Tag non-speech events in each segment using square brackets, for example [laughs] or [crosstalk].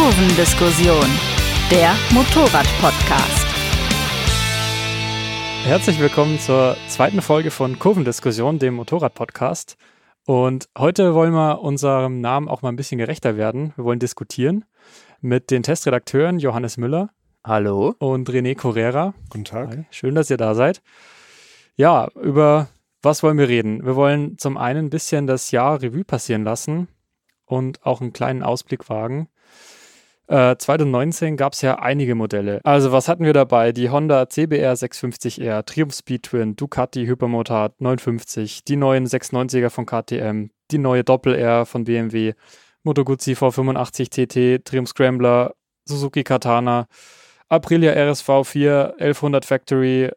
Kurvendiskussion, der Motorrad-Podcast. Herzlich willkommen zur zweiten Folge von Kurvendiskussion, dem Motorrad-Podcast. Und heute wollen wir unserem Namen auch mal ein bisschen gerechter werden. Wir wollen diskutieren mit den Testredakteuren Johannes Müller. Hallo. Und René Correra. Guten Tag. Hi. Schön, dass ihr da seid. Ja, über was wollen wir reden? Wir wollen zum einen ein bisschen das Jahr Revue passieren lassen und auch einen kleinen Ausblick wagen. Äh, 2019 gab es ja einige Modelle. Also was hatten wir dabei? Die Honda CBR 650R, Triumph Speed Twin, Ducati Hypermotard 950, die neuen 690er von KTM, die neue Doppel R von BMW, Moto Guzzi V85 TT, Triumph Scrambler, Suzuki Katana, Aprilia RSV 4, 1100 Factory,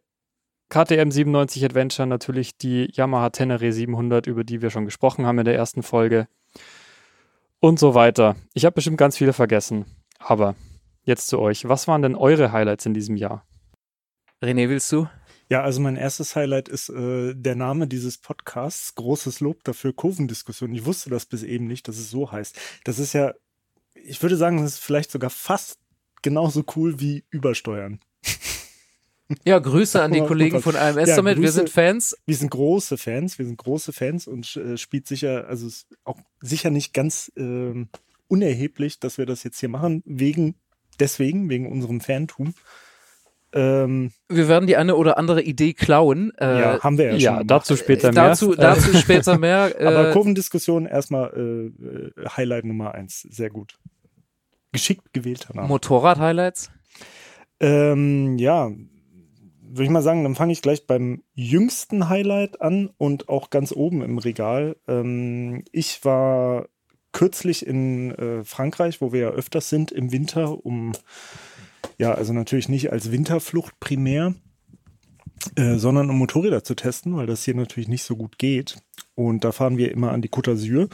KTM 97 Adventure, natürlich die Yamaha Tenere 700, über die wir schon gesprochen haben in der ersten Folge und so weiter. Ich habe bestimmt ganz viele vergessen. Aber jetzt zu euch. Was waren denn eure Highlights in diesem Jahr? René, willst du? Ja, also mein erstes Highlight ist äh, der Name dieses Podcasts. Großes Lob dafür, Kurvendiskussion. Ich wusste das bis eben nicht, dass es so heißt. Das ist ja, ich würde sagen, das ist vielleicht sogar fast genauso cool wie Übersteuern. [laughs] Ja, Grüße an die Kollegen von AMS ja, Summit. wir sind Fans. Wir sind große Fans. Wir sind große Fans und äh, spielt sicher, also auch sicher nicht ganz äh, unerheblich, dass wir das jetzt hier machen, wegen, deswegen, wegen unserem Fantum. Ähm, wir werden die eine oder andere Idee klauen. Äh, ja, haben wir ja, ja schon. dazu später mehr. Dazu, dazu [laughs] später mehr. Aber äh, Kurvendiskussion erstmal äh, Highlight Nummer eins. Sehr gut. Geschickt gewählter Name. Motorrad-Highlights? Ähm, ja, würde ich mal sagen, dann fange ich gleich beim jüngsten Highlight an und auch ganz oben im Regal. Ähm, ich war kürzlich in äh, Frankreich, wo wir ja öfters sind im Winter, um ja, also natürlich nicht als Winterflucht primär, äh, sondern um Motorräder zu testen, weil das hier natürlich nicht so gut geht. Und da fahren wir immer an die Côte d'Azur.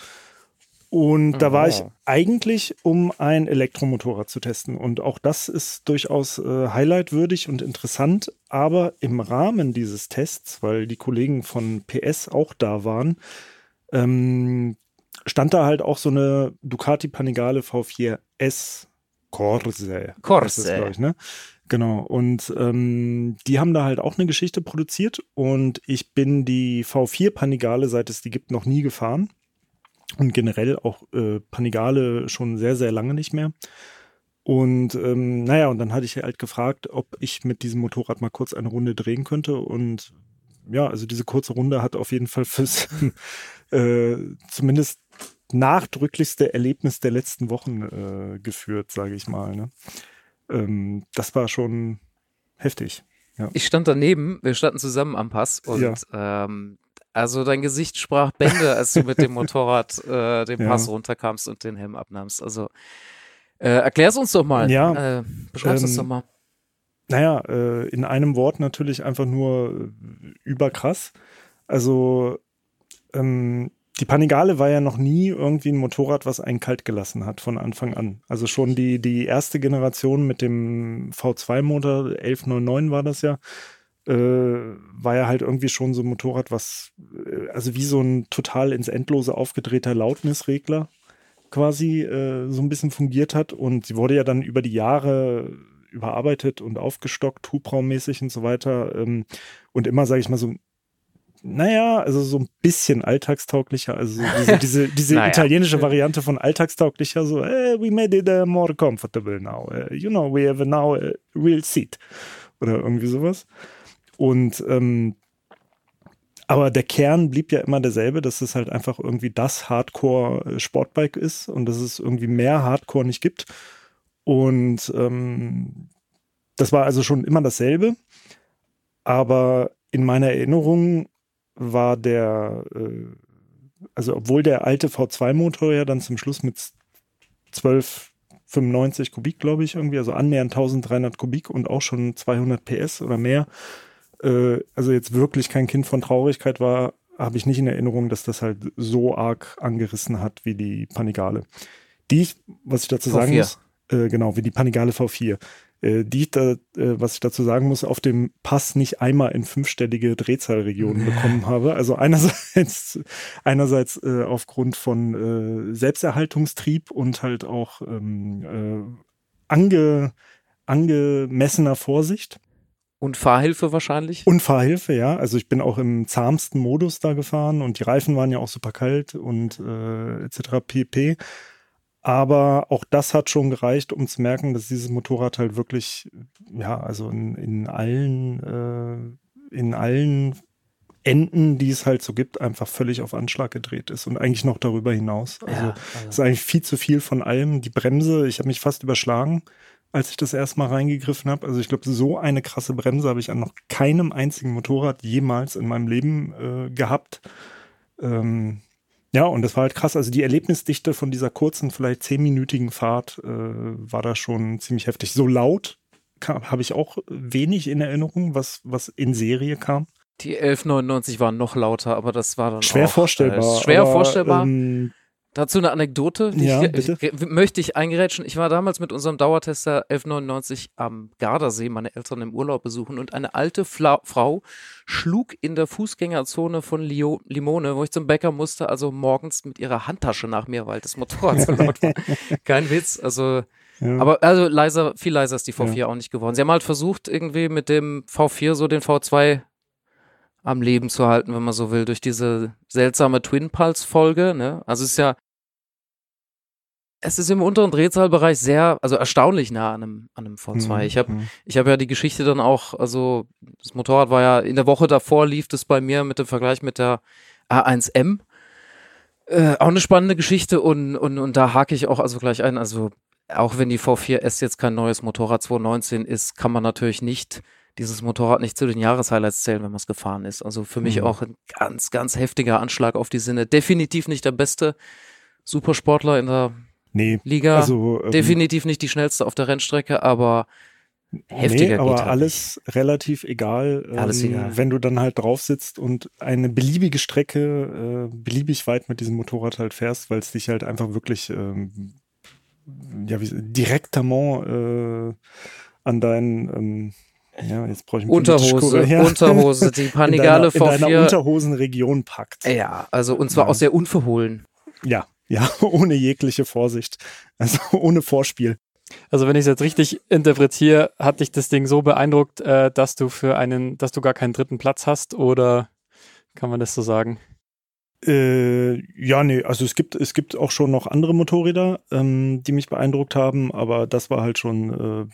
Und da war ich eigentlich, um ein Elektromotorrad zu testen. Und auch das ist durchaus äh, highlightwürdig und interessant. Aber im Rahmen dieses Tests, weil die Kollegen von PS auch da waren, ähm, stand da halt auch so eine Ducati Panigale V4S Corse. Corse. ich, ne? Genau. Und ähm, die haben da halt auch eine Geschichte produziert. Und ich bin die V4 Panigale, seit es die gibt, noch nie gefahren. Und generell auch äh, Panigale schon sehr, sehr lange nicht mehr. Und ähm, naja, und dann hatte ich halt gefragt, ob ich mit diesem Motorrad mal kurz eine Runde drehen könnte. Und ja, also diese kurze Runde hat auf jeden Fall fürs [laughs] äh, zumindest nachdrücklichste Erlebnis der letzten Wochen äh, geführt, sage ich mal. Ne? Ähm, das war schon heftig. Ja. Ich stand daneben, wir standen zusammen am Pass und ja. ähm, also dein Gesicht sprach Bände, als du mit dem [laughs] Motorrad äh, den Pass ja. runterkamst und den Helm abnahmst. Also äh, erklär's uns doch mal. Ja. Äh, beschreib's ähm, uns doch mal. Naja, äh, in einem Wort natürlich einfach nur äh, überkrass. Also ähm, die Panigale war ja noch nie irgendwie ein Motorrad, was einen kalt gelassen hat von Anfang an. Also schon die, die erste Generation mit dem V2-Motor, 1199 war das ja, äh, war ja halt irgendwie schon so ein Motorrad, was, äh, also wie so ein total ins Endlose aufgedrehter Lautnisregler quasi äh, so ein bisschen fungiert hat. Und sie wurde ja dann über die Jahre überarbeitet und aufgestockt, Hubraummäßig und so weiter. Ähm, und immer, sage ich mal, so naja, also so ein bisschen alltagstauglicher, also diese, [laughs] diese, diese naja. italienische Variante von alltagstauglicher, so, eh, we made it uh, more comfortable now. Uh, you know, we have now a real seat. Oder irgendwie sowas. Und ähm, aber der Kern blieb ja immer derselbe, dass es halt einfach irgendwie das Hardcore-Sportbike ist und dass es irgendwie mehr Hardcore nicht gibt. Und ähm, das war also schon immer dasselbe. Aber in meiner Erinnerung war der, äh, also obwohl der alte V2-Motor ja dann zum Schluss mit 1295 Kubik, glaube ich, irgendwie, also annähernd 1300 Kubik und auch schon 200 PS oder mehr, äh, also jetzt wirklich kein Kind von Traurigkeit war, habe ich nicht in Erinnerung, dass das halt so arg angerissen hat wie die Panigale. Die, was ich dazu sagen V4. muss, äh, genau, wie die Panigale V4. Äh, die ich da, äh, was ich dazu sagen muss, auf dem Pass nicht einmal in fünfstellige Drehzahlregionen bekommen habe. Also einerseits, einerseits äh, aufgrund von Selbsterhaltungstrieb und halt auch ähm, äh, ange, angemessener Vorsicht. Und Fahrhilfe wahrscheinlich? Und Fahrhilfe, ja. Also ich bin auch im zahmsten Modus da gefahren und die Reifen waren ja auch super kalt und äh, etc. pp. Aber auch das hat schon gereicht, um zu merken, dass dieses Motorrad halt wirklich, ja, also in, in allen, äh, in allen Enden, die es halt so gibt, einfach völlig auf Anschlag gedreht ist und eigentlich noch darüber hinaus. Also, ja, also. ist eigentlich viel zu viel von allem. Die Bremse, ich habe mich fast überschlagen, als ich das erstmal reingegriffen habe. Also ich glaube, so eine krasse Bremse habe ich an noch keinem einzigen Motorrad jemals in meinem Leben äh, gehabt. Ähm, ja, und das war halt krass. Also die Erlebnisdichte von dieser kurzen, vielleicht zehnminütigen Fahrt äh, war da schon ziemlich heftig. So laut habe ich auch wenig in Erinnerung, was, was in Serie kam. Die 1199 waren noch lauter, aber das war dann schwer auch, vorstellbar. Äh, schwer aber, vorstellbar. Ähm, Dazu eine Anekdote, ja, ich, ich, möchte ich eingerätschen. Ich war damals mit unserem Dauertester 1199 am Gardasee meine Eltern im Urlaub besuchen und eine alte Fla Frau schlug in der Fußgängerzone von Lio Limone, wo ich zum Bäcker musste, also morgens mit ihrer Handtasche nach mir, weil das Motorrad so laut war. [laughs] Kein Witz, also ja. Aber also leiser, viel leiser ist die V4 ja. auch nicht geworden. Sie haben halt versucht, irgendwie mit dem V4 so den V2 am Leben zu halten, wenn man so will, durch diese seltsame Twin Pulse Folge. Ne? Also es ist ja, es ist im unteren Drehzahlbereich sehr, also erstaunlich nah an einem, an einem V2. Mhm. Ich habe, mhm. ich habe ja die Geschichte dann auch, also das Motorrad war ja in der Woche davor lief das bei mir mit dem Vergleich mit der A1M. Äh, auch eine spannende Geschichte und, und, und da hake ich auch also gleich ein. Also auch wenn die V4S jetzt kein neues Motorrad 2019 ist, kann man natürlich nicht dieses Motorrad nicht zu den Jahreshighlights zählen, wenn man es gefahren ist. Also für mich mhm. auch ein ganz, ganz heftiger Anschlag auf die Sinne. Definitiv nicht der beste Supersportler in der nee, Liga. Also, ähm, Definitiv nicht die schnellste auf der Rennstrecke, aber heftiger nee, aber halt alles nicht. relativ egal, ähm, alles egal, wenn du dann halt drauf sitzt und eine beliebige Strecke äh, beliebig weit mit diesem Motorrad halt fährst, weil es dich halt einfach wirklich ähm, ja, wie, direktement äh, an deinen ähm, ja, jetzt brauche ich einen Unterhose, ja. Unterhose, die [laughs] Panigale in deiner, in deiner Unterhosenregion packt. Ja, also und zwar ja. auch sehr unverhohlen. Ja, ja, [laughs] ohne jegliche Vorsicht. Also [laughs] ohne Vorspiel. Also wenn ich es jetzt richtig interpretiere, hat dich das Ding so beeindruckt, äh, dass du für einen, dass du gar keinen dritten Platz hast oder kann man das so sagen? Äh, ja, nee, also es gibt, es gibt auch schon noch andere Motorräder, ähm, die mich beeindruckt haben, aber das war halt schon äh,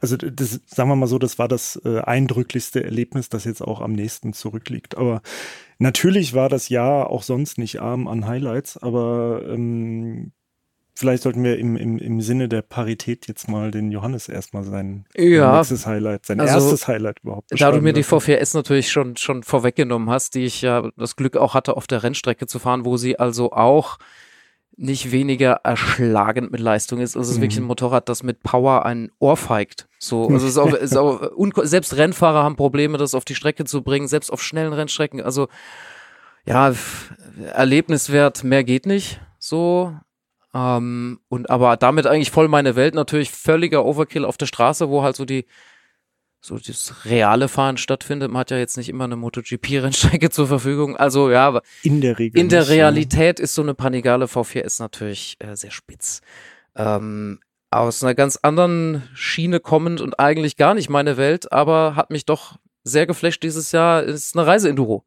also das, sagen wir mal so, das war das äh, eindrücklichste Erlebnis, das jetzt auch am nächsten zurückliegt. Aber natürlich war das Jahr auch sonst nicht arm an Highlights, aber ähm, vielleicht sollten wir im, im, im Sinne der Parität jetzt mal den Johannes erstmal sein ja, nächstes Highlight, sein also, erstes Highlight überhaupt Da du mir die V4S natürlich schon, schon vorweggenommen hast, die ich ja das Glück auch hatte, auf der Rennstrecke zu fahren, wo sie also auch nicht weniger erschlagend mit Leistung ist. Also es ist mhm. wirklich ein Motorrad, das mit Power ein Ohr feigt. So, also es ist auch, ist auch [laughs] selbst Rennfahrer haben Probleme, das auf die Strecke zu bringen, selbst auf schnellen Rennstrecken. Also ja, Erlebniswert, mehr geht nicht. So. Ähm, und aber damit eigentlich voll meine Welt natürlich völliger Overkill auf der Straße, wo halt so die so das reale Fahren stattfindet. Man hat ja jetzt nicht immer eine MotoGP-Rennstrecke [laughs] zur Verfügung. Also ja, aber in der Regel. In der nicht, Realität ja. ist so eine Panigale V4S natürlich äh, sehr spitz. Ähm, aus einer ganz anderen Schiene kommend und eigentlich gar nicht meine Welt, aber hat mich doch sehr geflasht dieses Jahr, ist eine Reiseenduro.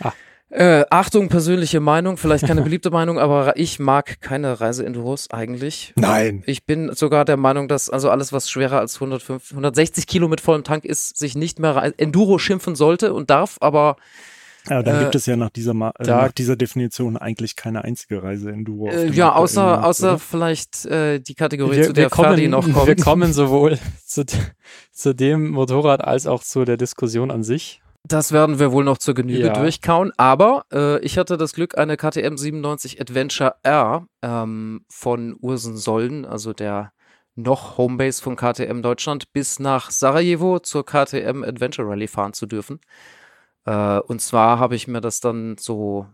Ah. Äh, Achtung, persönliche Meinung, vielleicht keine [laughs] beliebte Meinung, aber ich mag keine Reiseenduros eigentlich. Nein. Ich bin sogar der Meinung, dass also alles, was schwerer als 105, 160 Kilo mit vollem Tank ist, sich nicht mehr Enduro schimpfen sollte und darf, aber ja, dann äh, gibt es ja nach dieser, äh, nach dieser Definition eigentlich keine einzige Reise-Enduro. Äh, ja, außer, Markt, außer vielleicht äh, die Kategorie, wir, zu der kommen, Ferdi noch kommt. Wir kommen sowohl [laughs] zu, zu dem Motorrad als auch zu der Diskussion an sich. Das werden wir wohl noch zur Genüge ja. durchkauen. Aber äh, ich hatte das Glück, eine KTM 97 Adventure R ähm, von Ursen Sollen, also der noch Homebase von KTM Deutschland, bis nach Sarajevo zur KTM Adventure Rally fahren zu dürfen. Äh, und zwar habe ich mir das dann so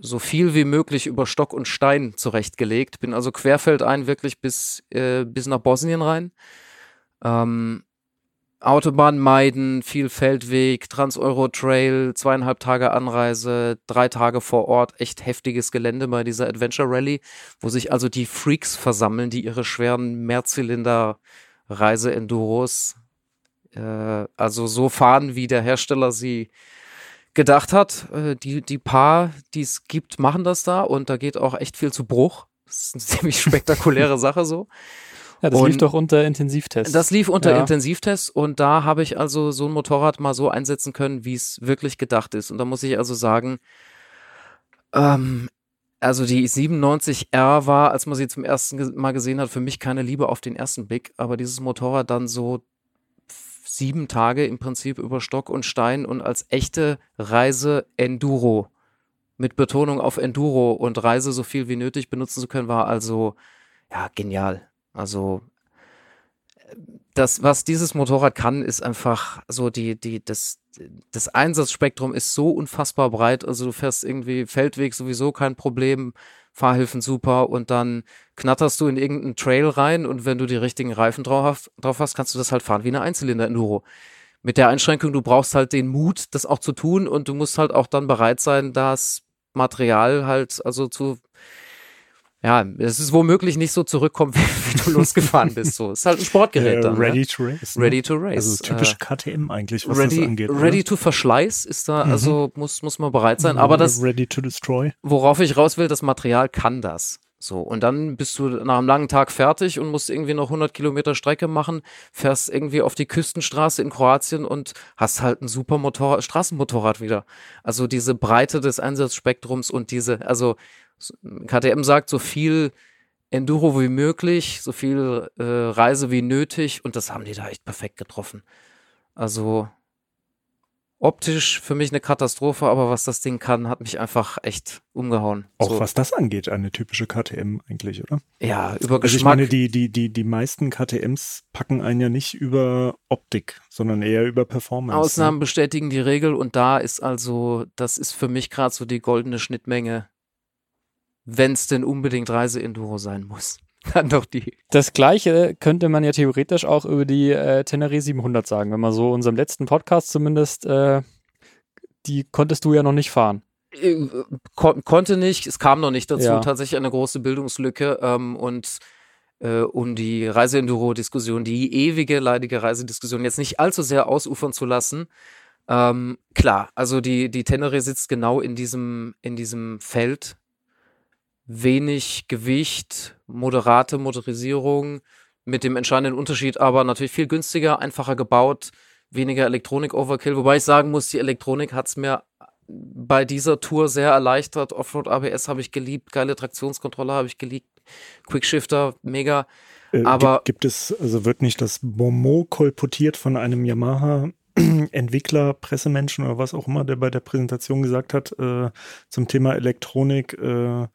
so viel wie möglich über Stock und Stein zurechtgelegt. Bin also querfeldein wirklich bis, äh, bis nach Bosnien rein Ähm, Autobahn meiden, viel Feldweg, Trans-Euro-Trail, zweieinhalb Tage Anreise, drei Tage vor Ort, echt heftiges Gelände bei dieser Adventure Rally, wo sich also die Freaks versammeln, die ihre schweren Mehrzylinder-Reise-Enduros äh, also so fahren, wie der Hersteller sie gedacht hat. Äh, die, die paar, die es gibt, machen das da und da geht auch echt viel zu Bruch. Das ist eine [laughs] ziemlich spektakuläre Sache so. Ja, das und lief doch unter Intensivtests. Das lief unter ja. Intensivtests und da habe ich also so ein Motorrad mal so einsetzen können, wie es wirklich gedacht ist. Und da muss ich also sagen, ähm, also die 97R war, als man sie zum ersten Mal gesehen hat, für mich keine Liebe auf den ersten Blick, aber dieses Motorrad dann so sieben Tage im Prinzip über Stock und Stein und als echte Reise Enduro mit Betonung auf Enduro und Reise so viel wie nötig benutzen zu können, war also ja genial. Also das, was dieses Motorrad kann, ist einfach so die, die, das, das Einsatzspektrum ist so unfassbar breit. Also du fährst irgendwie Feldweg sowieso kein Problem, Fahrhilfen super und dann knatterst du in irgendeinen Trail rein und wenn du die richtigen Reifen drauf, drauf hast, kannst du das halt fahren wie eine Einzylinder-Enduro. Mit der Einschränkung, du brauchst halt den Mut, das auch zu tun und du musst halt auch dann bereit sein, das Material halt also zu ja, es ist womöglich nicht so zurückkommt, [laughs] wie, du losgefahren bist. So, es ist halt ein Sportgerät. Äh, dann, ready ne? to race. Ne? Ready to race. Also typisch äh, KTM eigentlich, was ready, das angeht. Ready oder? to Verschleiß ist da, mhm. also muss, muss man bereit sein. Aber das, ready to destroy. worauf ich raus will, das Material kann das. So, und dann bist du nach einem langen Tag fertig und musst irgendwie noch 100 Kilometer Strecke machen, fährst irgendwie auf die Küstenstraße in Kroatien und hast halt ein super Motorrad, Straßenmotorrad wieder. Also diese Breite des Einsatzspektrums und diese, also KTM sagt, so viel Enduro wie möglich, so viel äh, Reise wie nötig und das haben die da echt perfekt getroffen. Also optisch für mich eine Katastrophe, aber was das Ding kann, hat mich einfach echt umgehauen. Auch so. was das angeht, eine typische KTM eigentlich, oder? Ja, über Geschmack. Also ich meine, die, die, die, die meisten KTMs packen einen ja nicht über Optik, sondern eher über Performance. Ausnahmen ne? bestätigen die Regel und da ist also, das ist für mich gerade so die goldene Schnittmenge wenn es denn unbedingt Reise-Enduro sein muss. [laughs] Dann doch die. Das gleiche könnte man ja theoretisch auch über die äh, Tenere 700 sagen, wenn man so unserem letzten Podcast zumindest, äh, die konntest du ja noch nicht fahren. Äh, kon konnte nicht, es kam noch nicht dazu, ja. tatsächlich eine große Bildungslücke ähm, und äh, um die Reise-Enduro-Diskussion, die ewige, leidige Reisediskussion jetzt nicht allzu sehr ausufern zu lassen. Ähm, klar, also die, die Tenere sitzt genau in diesem, in diesem Feld wenig Gewicht, moderate Motorisierung, mit dem entscheidenden Unterschied aber natürlich viel günstiger, einfacher gebaut, weniger Elektronik-Overkill. Wobei ich sagen muss, die Elektronik hat es mir bei dieser Tour sehr erleichtert. Offroad ABS habe ich geliebt, geile Traktionskontrolle habe ich geliebt, Quickshifter, mega. Äh, aber gibt, gibt, es, also wird nicht das Momo kolportiert von einem Yamaha [clears throat] Entwickler, Pressemenschen oder was auch immer, der bei der Präsentation gesagt hat äh, zum Thema Elektronik, äh,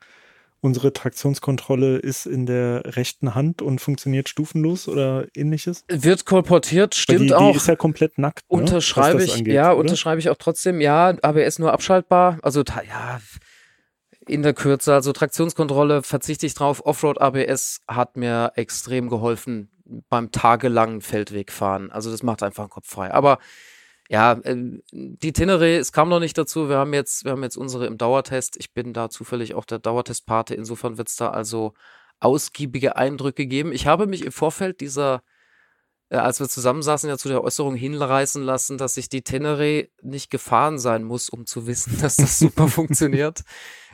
unsere Traktionskontrolle ist in der rechten Hand und funktioniert stufenlos oder ähnliches? Wird kolportiert, stimmt die, auch. Die ist ja komplett nackt. Ne, unterschreibe ich, angeht, ja, oder? unterschreibe ich auch trotzdem, ja, ABS nur abschaltbar. Also, ja, in der Kürze, also Traktionskontrolle verzichte ich drauf. Offroad ABS hat mir extrem geholfen beim tagelangen Feldwegfahren. Also, das macht einfach den Kopf frei. Aber ja, äh, die Tenere, es kam noch nicht dazu. Wir haben jetzt, wir haben jetzt unsere im Dauertest. Ich bin da zufällig auch der Dauertestpate. Insofern wird es da also ausgiebige Eindrücke geben. Ich habe mich im Vorfeld dieser, äh, als wir zusammensaßen, ja zu der Äußerung hinreißen lassen, dass sich die Tenere nicht gefahren sein muss, um zu wissen, [laughs] dass das super funktioniert.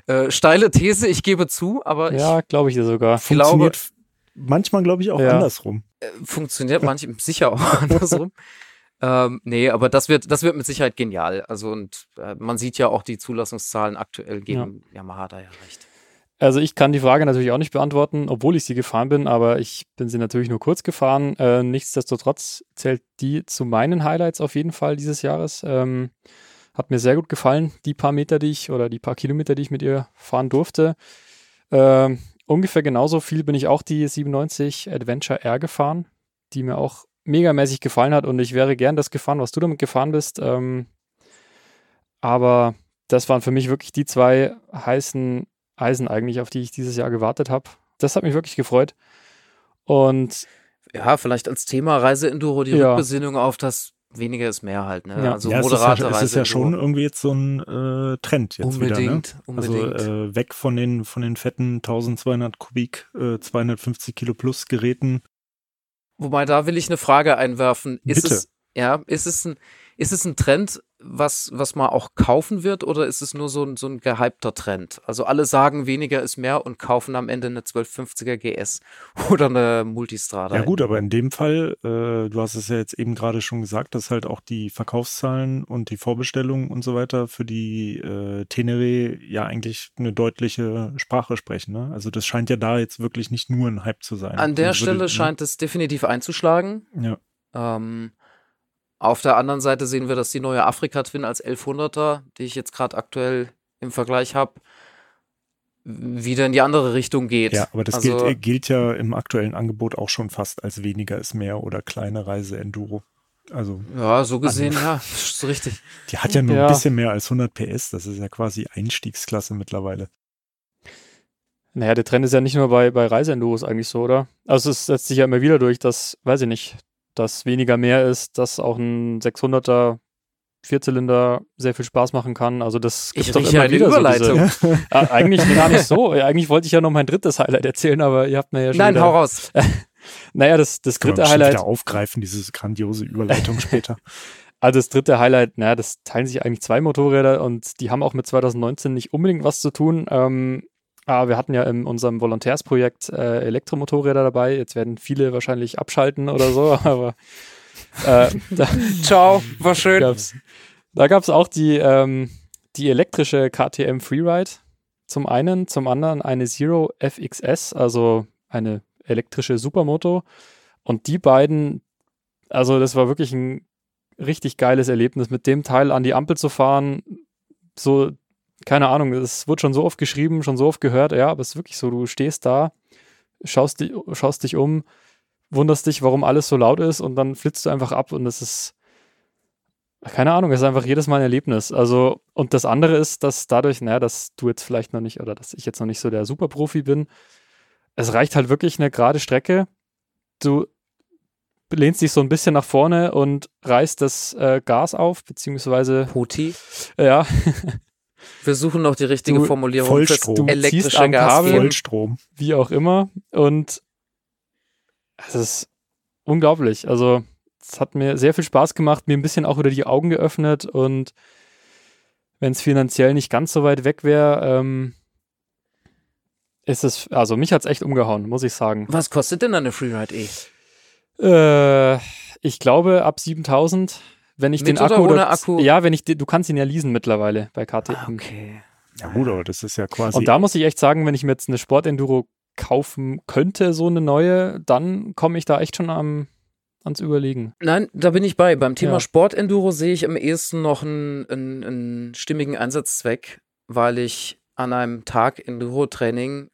Äh, steile These, ich gebe zu, aber ja, glaube ich dir sogar. Funktioniert glaube, manchmal, glaube ich, auch ja. andersrum. Äh, funktioniert manchmal sicher auch [laughs] andersrum. Ähm, nee, aber das wird, das wird mit Sicherheit genial. Also und äh, man sieht ja auch die Zulassungszahlen aktuell geben ja. Yamaha da ja recht. Also ich kann die Frage natürlich auch nicht beantworten, obwohl ich sie gefahren bin, aber ich bin sie natürlich nur kurz gefahren. Äh, nichtsdestotrotz zählt die zu meinen Highlights auf jeden Fall dieses Jahres. Ähm, hat mir sehr gut gefallen, die paar Meter, die ich oder die paar Kilometer, die ich mit ihr fahren durfte. Ähm, ungefähr genauso viel bin ich auch die 97 Adventure R gefahren, die mir auch megamäßig gefallen hat und ich wäre gern das gefahren, was du damit gefahren bist. Ähm, aber das waren für mich wirklich die zwei heißen Eisen eigentlich, auf die ich dieses Jahr gewartet habe. Das hat mich wirklich gefreut. Und Ja, vielleicht als Thema Reise-Enduro die Ja. Rückbesinnung auf das weniger ist mehr halt. Ne? Ja. Also ja, es ist moderate ja, es ist ja schon irgendwie jetzt so ein äh, Trend jetzt wieder. Ne? Unbedingt, unbedingt. Also äh, weg von den, von den fetten 1200 Kubik, äh, 250 Kilo plus Geräten. Wobei da will ich eine Frage einwerfen. Ist Bitte. es ja, ist es ein ist es ein Trend, was was man auch kaufen wird oder ist es nur so ein so ein gehypter Trend? Also alle sagen weniger ist mehr und kaufen am Ende eine 1250er GS [laughs] oder eine Multistrada. Ja gut, aber in dem Fall, äh, du hast es ja jetzt eben gerade schon gesagt, dass halt auch die Verkaufszahlen und die Vorbestellungen und so weiter für die äh, Tenere ja eigentlich eine deutliche Sprache sprechen. Ne? Also das scheint ja da jetzt wirklich nicht nur ein Hype zu sein. An der würde- Stelle ne? scheint es definitiv einzuschlagen. Ja. Ähm, auf der anderen Seite sehen wir, dass die neue Afrika Twin als 1100er, die ich jetzt gerade aktuell im Vergleich habe, wieder in die andere Richtung geht. Ja, aber das Also- gilt, gilt ja im aktuellen Angebot auch schon fast als weniger ist mehr oder kleine Reise Enduro. Also Ja, so gesehen, ja, ist richtig. [laughs] die hat ja nur Ja. ein bisschen mehr als 100 PS. Das ist ja quasi Einstiegsklasse mittlerweile. Naja, der Trend ist ja nicht nur bei, bei Reiseenduros eigentlich so, oder? Also es setzt sich ja immer wieder durch, dass, weiß ich nicht, dass weniger mehr ist, dass auch ein 600er Vierzylinder sehr viel Spaß machen kann. Also das Ich gibt's doch immer wieder so Überleitung. diese- [laughs] Ah, eigentlich gar nicht so. Eigentlich wollte ich ja noch mein drittes Highlight erzählen, aber ihr habt mir ja schon Nein, wieder, hau raus. [laughs] Naja, das, das dritte bestimmt Highlight, wieder aufgreifen, diese grandiose Überleitung später. [laughs] also das dritte Highlight, naja, das teilen sich eigentlich zwei Motorräder und die haben auch mit 2019 nicht unbedingt was zu tun. Ähm, aber wir hatten ja in unserem Volontärsprojekt äh, Elektromotorräder dabei. Jetzt werden viele wahrscheinlich abschalten oder so, [laughs] aber äh, da [laughs] Ciao, war schön. gab's, da gab es auch die, ähm, die elektrische KTM Freeride zum einen, zum anderen eine Zero FXS, also eine elektrische Supermoto. Und die beiden, also das war wirklich ein richtig geiles Erlebnis, mit dem Teil an die Ampel zu fahren. So, keine Ahnung, es wird schon so oft geschrieben, schon so oft gehört, ja, aber es ist wirklich so, du stehst da, schaust, dich- schaust dich um, wunderst dich, warum alles so laut ist und dann flitzt du einfach ab und es ist, keine Ahnung, es ist einfach jedes Mal ein Erlebnis. Also, und das andere ist, dass dadurch, naja, dass du jetzt vielleicht noch nicht oder dass ich jetzt noch nicht so der Superprofi bin, es reicht halt wirklich eine gerade Strecke. Du lehnst dich so ein bisschen nach vorne und reißt das äh, Gas auf, beziehungsweise, Poti. ja, Wir suchen noch die richtige Du, Formulierung Vollstrom. fürs elektrische am Gas. Kabel. Vollstrom. wie auch immer. Und es ist unglaublich. Also, es hat mir sehr viel Spaß gemacht, mir ein bisschen auch wieder die Augen geöffnet und wenn es finanziell nicht ganz so weit weg wäre, ähm, ist es, also mich hat es echt umgehauen, muss ich sagen. Was kostet denn eine Freeride E? Äh, ich glaube ab 7000, wenn ich Mit den oder Akku, ohne das- Akku? ja, wenn ich, den- du kannst ihn ja leasen mittlerweile bei KTM. Ah, okay. Ja gut, aber das ist ja quasi. Und da muss ich echt sagen, wenn ich mir jetzt eine Sportenduro kaufen könnte, so eine neue, dann komme ich da echt schon am, ans Überlegen. Nein, da bin ich bei. Beim Thema Ja. Sportenduro sehe ich am ehesten noch einen, einen, einen stimmigen Einsatzzweck, weil ich an einem Tag Enduro-Training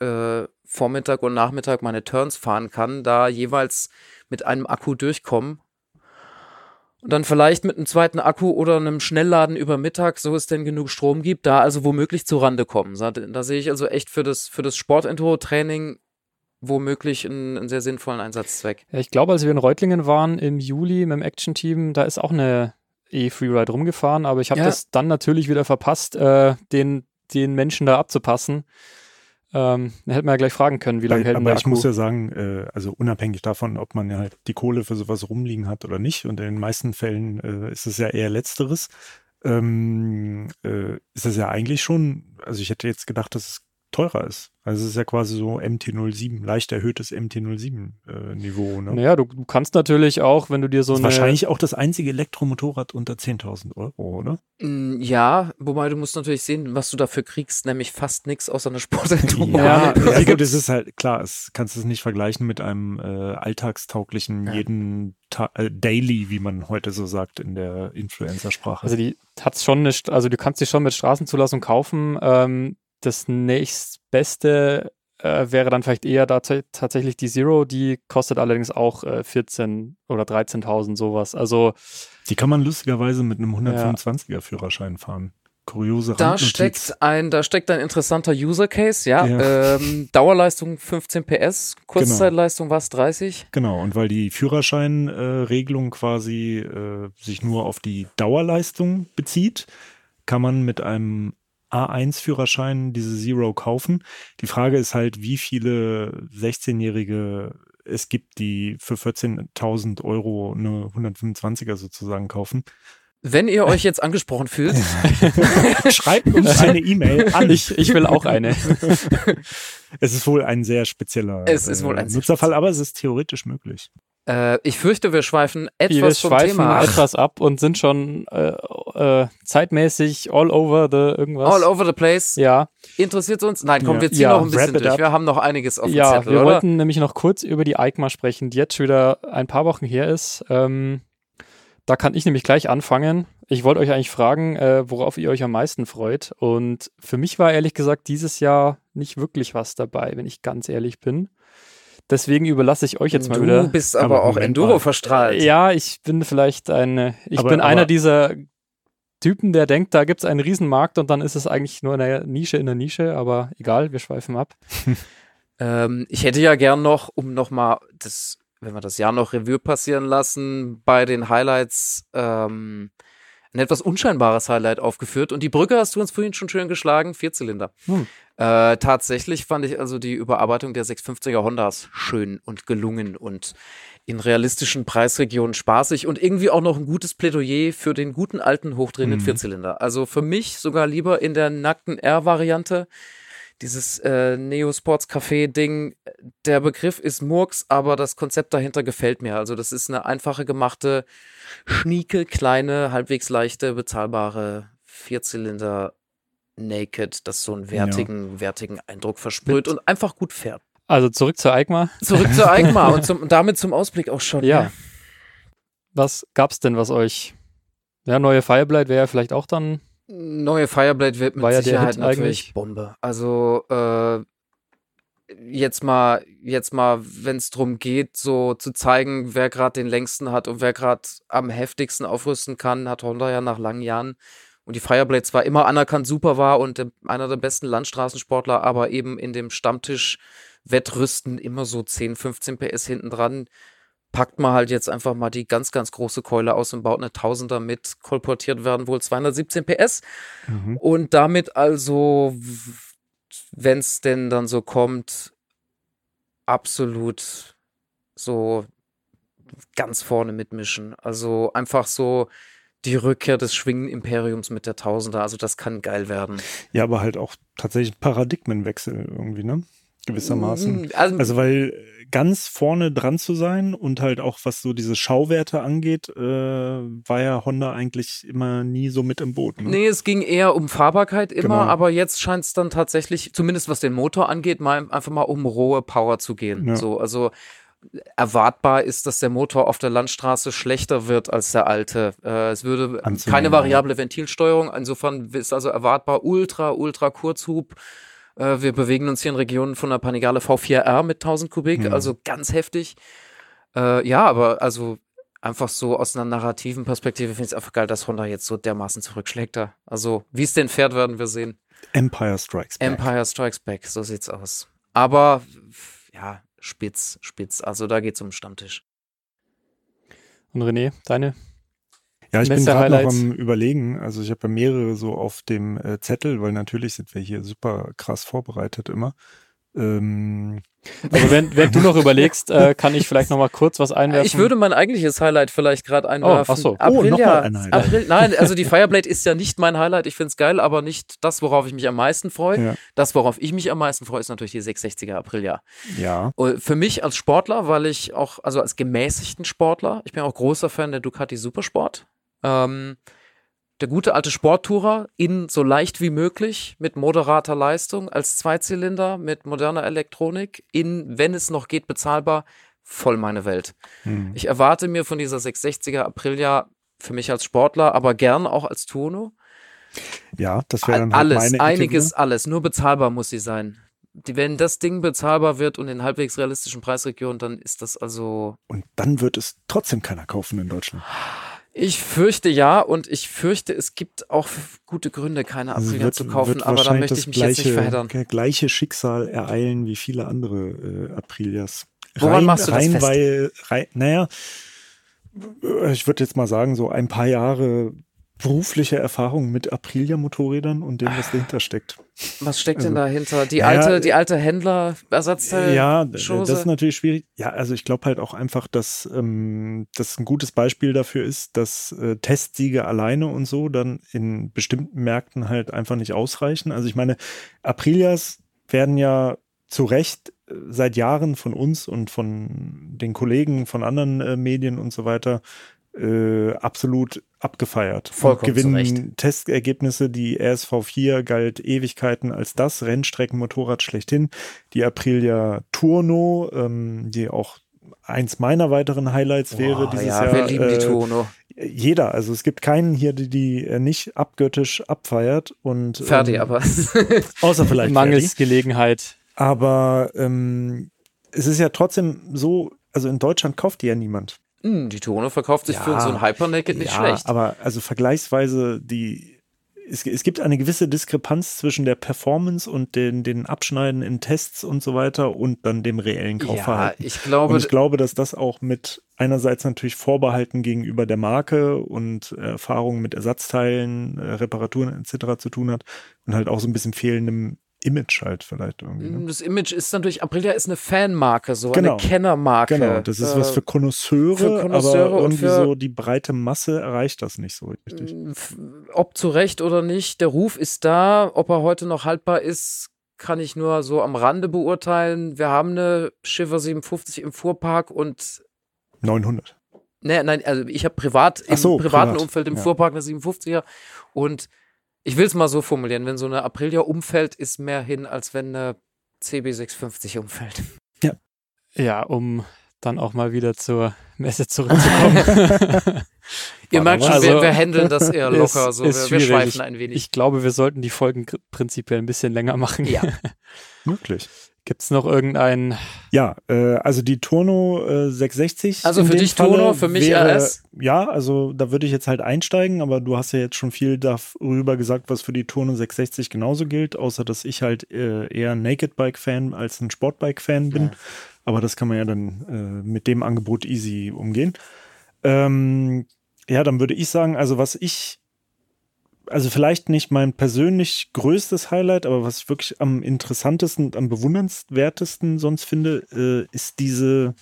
äh, Vormittag und Nachmittag meine Turns fahren kann, da jeweils mit einem Akku durchkommen und dann vielleicht mit einem zweiten Akku oder einem Schnellladen über Mittag, so es denn genug Strom gibt, da also womöglich zur Rande kommen. Da, da sehe ich also echt für das, für das Sport-Enduro-Training womöglich einen, einen sehr sinnvollen Einsatzzweck. Ja, ich glaube, als wir in Reutlingen waren im Juli mit dem Action-Team, da ist auch eine E-Freeride rumgefahren, aber ich habe Ja. das dann natürlich wieder verpasst, äh, den, den Menschen da abzupassen. Ähm, da hätte man ja gleich fragen können, wie lange hält aber ich muss ja sagen, äh, also unabhängig davon, ob man ja halt die Kohle für sowas rumliegen hat oder nicht, und in den meisten Fällen äh, ist es ja eher letzteres, ähm, äh, ist es ja eigentlich schon, also ich hätte jetzt gedacht, dass es teurer ist. Also es ist ja quasi so MT-07, leicht erhöhtes MT-07-Niveau. ne? Naja, du, du kannst natürlich auch, wenn du dir so eine. wahrscheinlich auch das einzige Elektromotorrad unter 10.000 Euro, oder? Mm, Ja, wobei du musst natürlich sehen, was du dafür kriegst, nämlich fast nichts außer eine Sportenduro. Ja, [laughs] ja, gut, es ist halt klar, es kannst es nicht vergleichen mit einem äh, alltagstauglichen Ja. jeden Ta äh, Daily, wie man heute so sagt in der Influencer-Sprache. Also die hat's schon eine, St- also du kannst die schon mit Straßenzulassung kaufen. Ähm, das nächstbeste äh, wäre dann vielleicht eher da tatsächlich die Zero, die kostet allerdings auch äh, 14 oder 13.000 sowas. Also die kann man lustigerweise mit einem 125er Führerschein fahren. kuriose Da Randnotiz. steckt ein, da steckt ein interessanter User Case, ja. Ja. Ähm, Dauerleistung 15 PS, Kurzzeitleistung war es 30. Genau, und weil die Führerscheinregelung quasi äh, sich nur auf die Dauerleistung bezieht, kann man mit einem A1-Führerschein diese Zero kaufen. Die Frage ist halt, wie viele 16-Jährige es gibt, die für 14.000 Euro eine 125er sozusagen kaufen. Wenn ihr euch jetzt angesprochen fühlt, [laughs] Schreibt uns eine E-Mail an. Ich, ich will auch eine. Es ist wohl ein sehr spezieller Es ist wohl ein sehr Nutzerfall, aber es ist theoretisch möglich. Äh, ich fürchte, wir schweifen Wir etwas vom schweifen Thema ab. etwas ab und sind schon äh, äh, zeitmäßig all over the irgendwas. All over the place. Ja, Interessiert uns? Nein, komm, Ja. wir ziehen Ja, noch ein bisschen durch. up. Wir haben noch einiges auf dem ja Zettel, wir oder? wollten nämlich noch kurz über die EICMA sprechen, die jetzt schon wieder ein paar Wochen her ist. Ähm, da kann ich nämlich gleich anfangen. Ich wollte euch eigentlich fragen, äh, worauf ihr euch am meisten freut. Und für mich war ehrlich gesagt dieses Jahr nicht wirklich was dabei, wenn ich ganz ehrlich bin. Deswegen überlasse ich euch jetzt mal du wieder. bist Aber aber auch Enduro verstrahlt. Ja, ich bin vielleicht ein, ich Aber- bin einer aber- dieser Typen, der denkt, da gibt es einen Riesenmarkt und dann ist es eigentlich nur eine Nische in der Nische, aber egal, wir schweifen ab. [laughs] Ähm, ich hätte ja gern noch, um nochmal das, wenn wir das Jahr noch Revue passieren lassen, bei den Highlights ähm, ein etwas unscheinbares Highlight aufgeführt. Und die Brücke hast du uns vorhin schon schön geschlagen, Vierzylinder. Hm. Äh, tatsächlich fand ich also die Überarbeitung der 650er Hondas schön und gelungen und in realistischen Preisregionen spaßig und irgendwie auch noch ein gutes Plädoyer für den guten alten hochdrehenden Mhm. Vierzylinder. Also für mich sogar lieber in der nackten R-Variante. Dieses äh, Neo Sports Café Ding, der Begriff ist Murks, aber das Konzept dahinter gefällt mir. Also das ist eine einfache gemachte, schnieke, kleine, halbwegs leichte, bezahlbare Vierzylinder Naked, das so einen wertigen, wertigen Eindruck versprüht und einfach gut fährt. Also zurück zur EICMA. Zurück zur EICMA und zum, [laughs] damit zum Ausblick auch schon. Ja. Was gab's denn, was euch? Ja, neue Fireblade wäre ja vielleicht auch dann. Neue Fireblade wird mit War ja der Sicherheit Hit natürlich eigentlich. Bombe. Also äh, jetzt mal, jetzt mal, wenn es darum geht, so zu zeigen, wer gerade den längsten hat und wer gerade am heftigsten aufrüsten kann, hat Honda ja nach langen Jahren und die Fireblade zwar immer anerkannt super war und einer der besten Landstraßensportler, aber eben in dem Stammtisch Wettrüsten immer so 10, 15 PS hinten dran. Packt man halt jetzt einfach mal die ganz, ganz große Keule aus und baut eine Tausender mit, kolportiert werden wohl 217 PS. Mhm. Und damit also, wenn es denn dann so kommt, absolut so ganz vorne mitmischen. Also einfach so die Rückkehr des Schwingen-Imperiums mit der Tausender. Also das kann geil werden. Ja, aber halt auch tatsächlich ein Paradigmenwechsel irgendwie, ne? Gewissermaßen. Also, Also weil ganz vorne dran zu sein und halt auch was so diese Schauwerte angeht, äh, war ja Honda eigentlich immer nie so mit im Boot. Ne? Nee, es ging eher um Fahrbarkeit immer, Genau. aber jetzt scheint es dann tatsächlich, zumindest was den Motor angeht, mal einfach mal um rohe Power zu gehen. Ja. So, also erwartbar ist, dass der Motor auf der Landstraße schlechter wird als der alte. Äh, es würde Anzunehmen, keine variable Ventilsteuerung, insofern ist also erwartbar ultra, ultra Kurzhub. Äh, wir bewegen uns hier in Regionen von der Panigale V4R mit 1000 Kubik, Ja. also ganz heftig. Äh, ja, aber also einfach so aus einer narrativen Perspektive finde ich es einfach geil, dass Honda jetzt so dermaßen zurückschlägt da. Also, wie es denn fährt, werden wir sehen. Empire Strikes Back. Empire Strikes Back, so sieht's aus. Aber ja, spitz, spitz. Also da geht's um den Stammtisch. Und René, deine? Ja, ich bin gerade noch am überlegen. Also ich habe ja mehrere so auf dem äh, Zettel, weil natürlich sind wir hier super krass vorbereitet immer. Ähm, Also wenn, während du noch [laughs] überlegst, äh, kann ich vielleicht noch mal kurz was einwerfen. Ich würde mein eigentliches Highlight vielleicht gerade einwerfen. ach so. Oh, mal ein Highlight. April, nein, also die Fireblade ist ja nicht mein Highlight. Ich find's geil, aber nicht das, worauf ich mich am meisten freue. ja. Das, worauf ich mich am meisten freue, ist natürlich die 660er Aprilia. ja. Und Für mich als Sportler, weil ich auch, also als gemäßigten Sportler, ich bin auch großer Fan der Ducati Supersport. Ähm, der gute alte Sporttourer in so leicht wie möglich mit moderater Leistung als Zweizylinder mit moderner Elektronik in, wenn es noch geht, bezahlbar, voll meine Welt. Hm. Ich erwarte mir von dieser 660er Aprilia für mich als Sportler, aber gern auch als Turno, Ja, das wäre dann halt alles, einiges, wieder. alles. Nur bezahlbar muss sie sein. Die, wenn das Ding bezahlbar wird und in halbwegs realistischen Preisregionen, dann ist das also. Und dann wird es trotzdem keiner kaufen in Deutschland. Ich fürchte ja und ich fürchte, es gibt auch gute Gründe, keine Aprilia also zu kaufen, aber da möchte ich mich gleiche, jetzt nicht verheddern. gleiche Schicksal ereilen wie viele andere äh, Aprilias. Woran rein, machst du das rein, fest? Weil, rein, naja, ich würde jetzt mal sagen, so ein paar Jahre berufliche Erfahrung mit Aprilia-Motorrädern und dem, was dahinter steckt. Was steckt also, denn dahinter? Die alte, ja, die alte Händler-Ersatzteil? Ja, Chose? das ist natürlich schwierig. Ja, also ich glaube halt auch einfach, dass ähm, das ein gutes Beispiel dafür ist, dass äh, Testsiege alleine und so dann in bestimmten Märkten halt einfach nicht ausreichen. Also ich meine, Aprilias werden ja zu Recht äh, seit Jahren von uns und von den Kollegen von anderen äh, Medien und so weiter äh, absolut abgefeiert. Vollkommen gewinnen Testergebnisse. Die RSV4 galt Ewigkeiten als das Rennstreckenmotorrad schlechthin. Die Aprilia Turno, ähm, die auch eins meiner weiteren Highlights wow, wäre dieses ja, Jahr. Wir lieben äh, die Turno. Jeder, also es gibt keinen hier, die die nicht abgöttisch abfeiert und Fertig, ähm, aber [laughs] außer vielleicht mangels Gelegenheit. Aber ähm, es ist ja trotzdem so, also in Deutschland kauft die ja niemand. Hm, die Tone verkauft sich ja, für so ein Hypernaked nicht ja, schlecht. Aber also vergleichsweise die es, es, gibt eine gewisse Diskrepanz zwischen der Performance und den, den Abschneiden in Tests und so weiter und dann dem reellen Kaufverhalten. Ja, ich glaube, und ich glaube, dass das auch mit einerseits natürlich Vorbehalten gegenüber der Marke und Erfahrungen mit Ersatzteilen, äh, Reparaturen etc. zu tun hat und halt auch so ein bisschen fehlendem Image halt vielleicht irgendwie. Ne? Das Image ist natürlich, Aprilia ist eine Fanmarke, so genau. eine Kennermarke. Genau, das ist äh, was für Konnoisseure aber irgendwie so die breite Masse erreicht das nicht so richtig. Ob zu Recht oder nicht, der Ruf ist da, ob er heute noch haltbar ist, kann ich nur so am Rande beurteilen. Wir haben eine Schiffer 57 im Fuhrpark und 900. Nee, nein, also ich habe privat im so, privaten privat. Umfeld im ja. Fuhrpark eine 57er und ich will es mal so formulieren, wenn so eine Aprilia umfällt, ist mehr hin, als wenn eine CB650 umfällt. Ja. Ja, um dann auch mal wieder zur Messe zurückzukommen. [laughs] Ihr merkt schon, also, wir, wir handeln das eher [laughs] locker, ist, so ist wir, wir schweifen ein wenig. Ich glaube, wir sollten die Folgen prinzipiell ein bisschen länger machen. Ja. [laughs] Möglich. Gibt es noch irgendeinen? Ja, äh, also die Turno äh, 660. Also für dich Falle Turno, für mich wäre, RS? Ja, also da würde ich jetzt halt einsteigen, aber du hast ja jetzt schon viel darüber gesagt, was für die Turno 660 genauso gilt, außer dass ich halt äh, eher ein Naked Bike Fan als ein Sportbike Fan bin. Ja. Aber das kann man ja dann äh, mit dem Angebot easy umgehen. Ähm, ja, dann würde ich sagen, also was ich also vielleicht nicht mein persönlich größtes Highlight, aber was ich wirklich am interessantesten, am bewundernswertesten sonst finde, äh, ist diese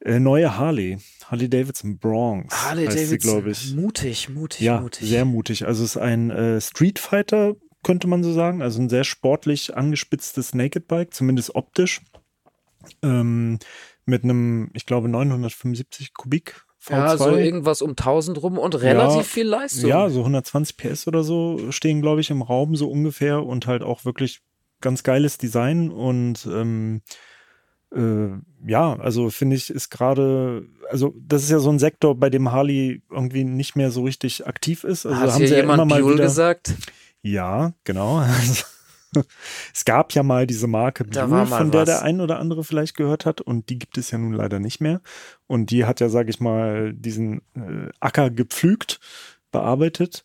äh, neue Harley. Harley Davidson Bronx. Harley Davidson, glaube ich. Mutig, mutig, ja, mutig. Sehr mutig. Also es ist ein äh, Street Fighter, könnte man so sagen. Also ein sehr sportlich angespitztes Naked Bike, zumindest optisch. Ähm, mit einem, ich glaube, 975 Kubik V2. Ja, so irgendwas um 1000 rum und relativ ja, viel Leistung. Ja, so 120 PS oder so stehen, glaube ich, im Raum so ungefähr und halt auch wirklich ganz geiles Design und ähm, äh, ja, also finde ich, ist gerade, also das ist ja so ein Sektor, bei dem Harley irgendwie nicht mehr so richtig aktiv ist. Also Hat haben hier sie jemand ja immer mal wieder, gesagt? Ja, genau. [laughs] [laughs] es gab ja mal diese Marke Blue, von der was. der ein oder andere vielleicht gehört hat und die gibt es ja nun leider nicht mehr. Und die hat ja, sage ich mal, diesen äh, Acker gepflügt, bearbeitet.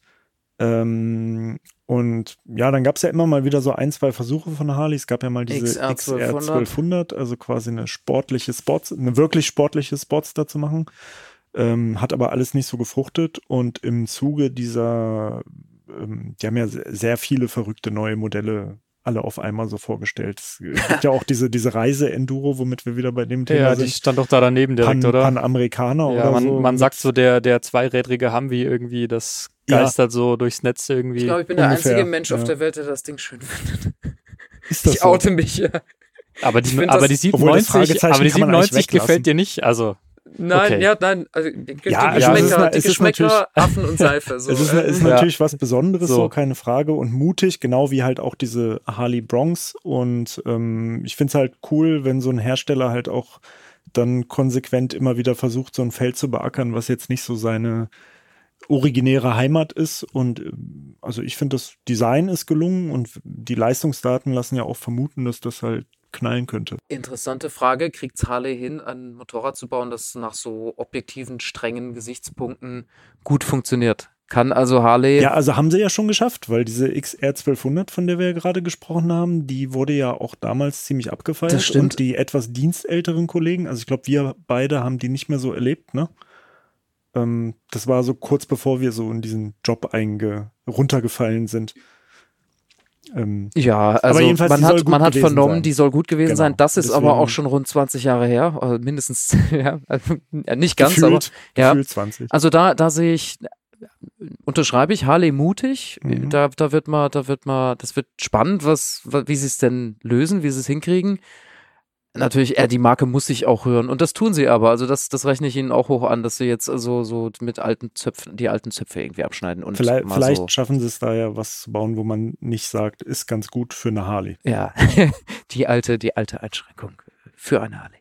Ähm, und ja, dann gab es ja immer mal wieder so ein, zwei Versuche von Harley. Es gab ja mal diese XR 1200, also quasi eine sportliche Spots, eine wirklich sportliche Sportster zu machen. Ähm, hat aber alles nicht so gefruchtet und im Zuge dieser ähm, die haben ja sehr viele verrückte neue Modelle alle auf einmal so vorgestellt. Es [laughs] gibt ja auch diese, diese Reise-Enduro, womit wir wieder bei dem Thema ja, sind. Ja, die stand doch da daneben direkt, Pan, oder? Panamerikaner ja, oder man, so. Man sagt so, der, der zweirädrige Humvee irgendwie, das geistert ja. so durchs Netz irgendwie. Ich glaube, ich bin Ungefähr, der einzige Mensch ja. auf der Welt, der das Ding schön findet. [laughs] Ist das ich so? oute mich, ja. Aber die, aber die 97, aber die 97 gefällt dir nicht, also. Nein, okay. ja, nein. Also, die ja, Geschmäcker, also die Geschmäcker Affen und [laughs] Seife. So. es ist, ist ja. natürlich was Besonderes, so. so. keine Frage. Und mutig, genau wie halt auch diese Harley Bronx. Und ähm, ich finde es halt cool, wenn so ein Hersteller halt auch dann konsequent immer wieder versucht, so ein Feld zu beackern, was jetzt nicht so seine originäre Heimat ist. Und ähm, also ich finde, das Design ist gelungen und die Leistungsdaten lassen ja auch vermuten, dass das halt knallen könnte. Interessante Frage. Kriegt Harley hin, ein Motorrad zu bauen, das nach so objektiven, strengen Gesichtspunkten gut funktioniert? Kann also Harley. Ja, also haben sie ja schon geschafft, weil diese XR 1200, von der wir ja gerade gesprochen haben, die wurde ja auch damals ziemlich abgefeiert. Das stimmt. Und die etwas dienstälteren Kollegen, also ich glaube, wir beide haben die nicht mehr so erlebt, ne? Ähm, das war so kurz bevor wir so in diesen Job einge runtergefallen sind. Ähm, ja, also man hat, man hat vernommen, sein. die soll gut gewesen Genau. sein. Das ist aber Deswegen- auch schon rund 20 Jahre her, also mindestens, [laughs] ja, also, ja, nicht ganz, aber gefühlt, ja. gefühlt 20. also da, da sehe ich, unterschreibe ich Harley mutig. Mhm. Da, da wird mal, da wird mal, das wird spannend, was, wa- wie sie es denn lösen, wie sie es hinkriegen. Natürlich, äh, die Marke muss sich auch hören und das tun sie aber. Also das, das rechne ich ihnen auch hoch an, dass sie jetzt also so mit alten Zöpfen, die alten Zöpfe irgendwie abschneiden und Vielleicht, vielleicht so, schaffen sie es da ja was zu bauen, wo man nicht sagt, ist ganz gut für eine Harley. ja, [laughs] die alte, die alte Einschränkung für eine Harley.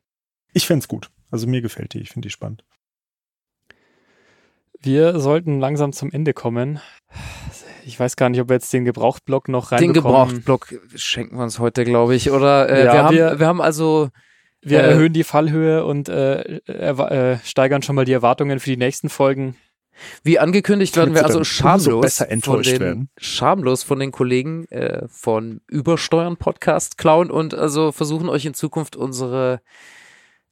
Ich fänd's gut. Also mir gefällt die, ich finde die spannend. Wir sollten langsam zum Ende kommen. Ich weiß gar nicht, ob wir jetzt den Gebrauchtblock noch Den reinbekommen. Gebrauchtblock schenken wir uns heute, glaube ich, oder? Äh, Ja, wir, haben, wir- wir haben also Wir Äh, erhöhen die Fallhöhe und äh, äh, steigern schon mal die Erwartungen für die nächsten Folgen. Wie angekündigt werden wir also schamlos besser von den, werden. schamlos von den Kollegen äh, von Übersteuern Podcast klauen und also versuchen euch in Zukunft unsere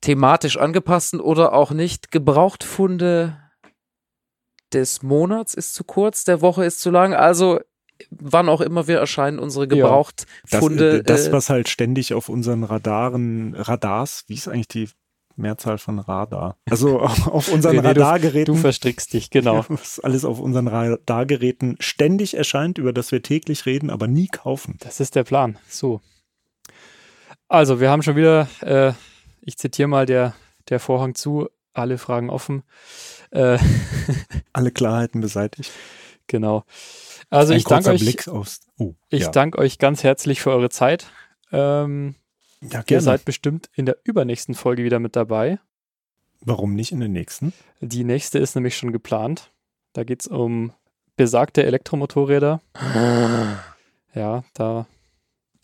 thematisch angepassten oder auch nicht Gebrauchtfunde des Monats ist zu kurz, der Woche ist zu lang. Also wann auch immer wir erscheinen, unsere Ja. Das, Gebrauchtfunde. äh, das, äh, was halt ständig auf unseren Radaren, Radars, wie ist eigentlich die Mehrzahl von Radar? Also [laughs] auf unseren du- Radargeräten. Du verstrickst dich, genau. [laughs] Was alles auf unseren Radargeräten ständig erscheint, über das wir täglich reden, aber nie kaufen. Das ist der Plan. So. Also, wir haben schon wieder, äh, ich zitiere mal der, der Vorhang zu, alle Fragen offen. Äh, [laughs] Alle Klarheiten beseitigt. genau. Also Ein ich danke euch, aufs. Oh, ich ja. danke euch ganz herzlich für eure Zeit. Ähm, ja, ihr seid bestimmt in der übernächsten Folge wieder mit dabei. Warum nicht in der nächsten? Die nächste ist nämlich schon geplant. Da geht es um besagte Elektromotorräder. Ja, da,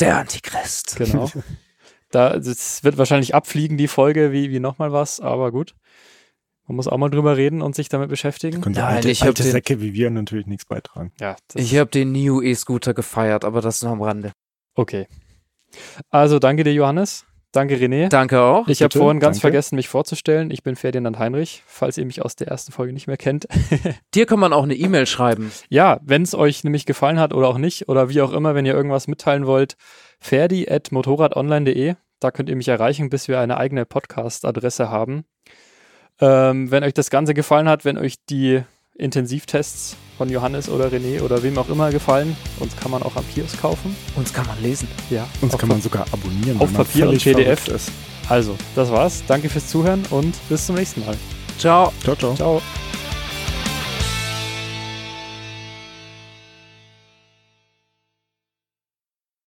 der Antichrist. genau. [laughs] da, es wird wahrscheinlich abfliegen, die Folge, wie, wie nochmal was, aber gut. Man muss auch mal drüber reden und sich damit beschäftigen. Können Nein, alte, ich hab alte den- Säcke wie wir natürlich nichts beitragen. Ja, Ich habe den New E-Scooter gefeiert, aber das nur am Rande. Okay. Also danke dir, Johannes. Danke, René. Danke auch. ich habe vorhin ganz danke. vergessen, mich vorzustellen. Ich bin Ferdinand Heinrich, falls ihr mich aus der ersten Folge nicht mehr kennt. [laughs] Dir kann man auch eine E-Mail schreiben. ja, wenn es euch nämlich gefallen hat oder auch nicht, oder wie auch immer, wenn ihr irgendwas mitteilen wollt, ferdi.motorradonline.de. Da könnt ihr mich erreichen, bis wir eine eigene Podcast-Adresse haben. Ähm, wenn euch das Ganze gefallen hat, wenn euch die Intensivtests von Johannes oder René oder wem auch immer gefallen, uns kann man auch am Kiosk kaufen. Uns kann man lesen. Ja, Uns kann man sogar abonnieren. auf wenn man Papier und PDF. Ist. Also, das war's. Danke fürs Zuhören und bis zum nächsten Mal. Ciao. Ciao, ciao. Ciao.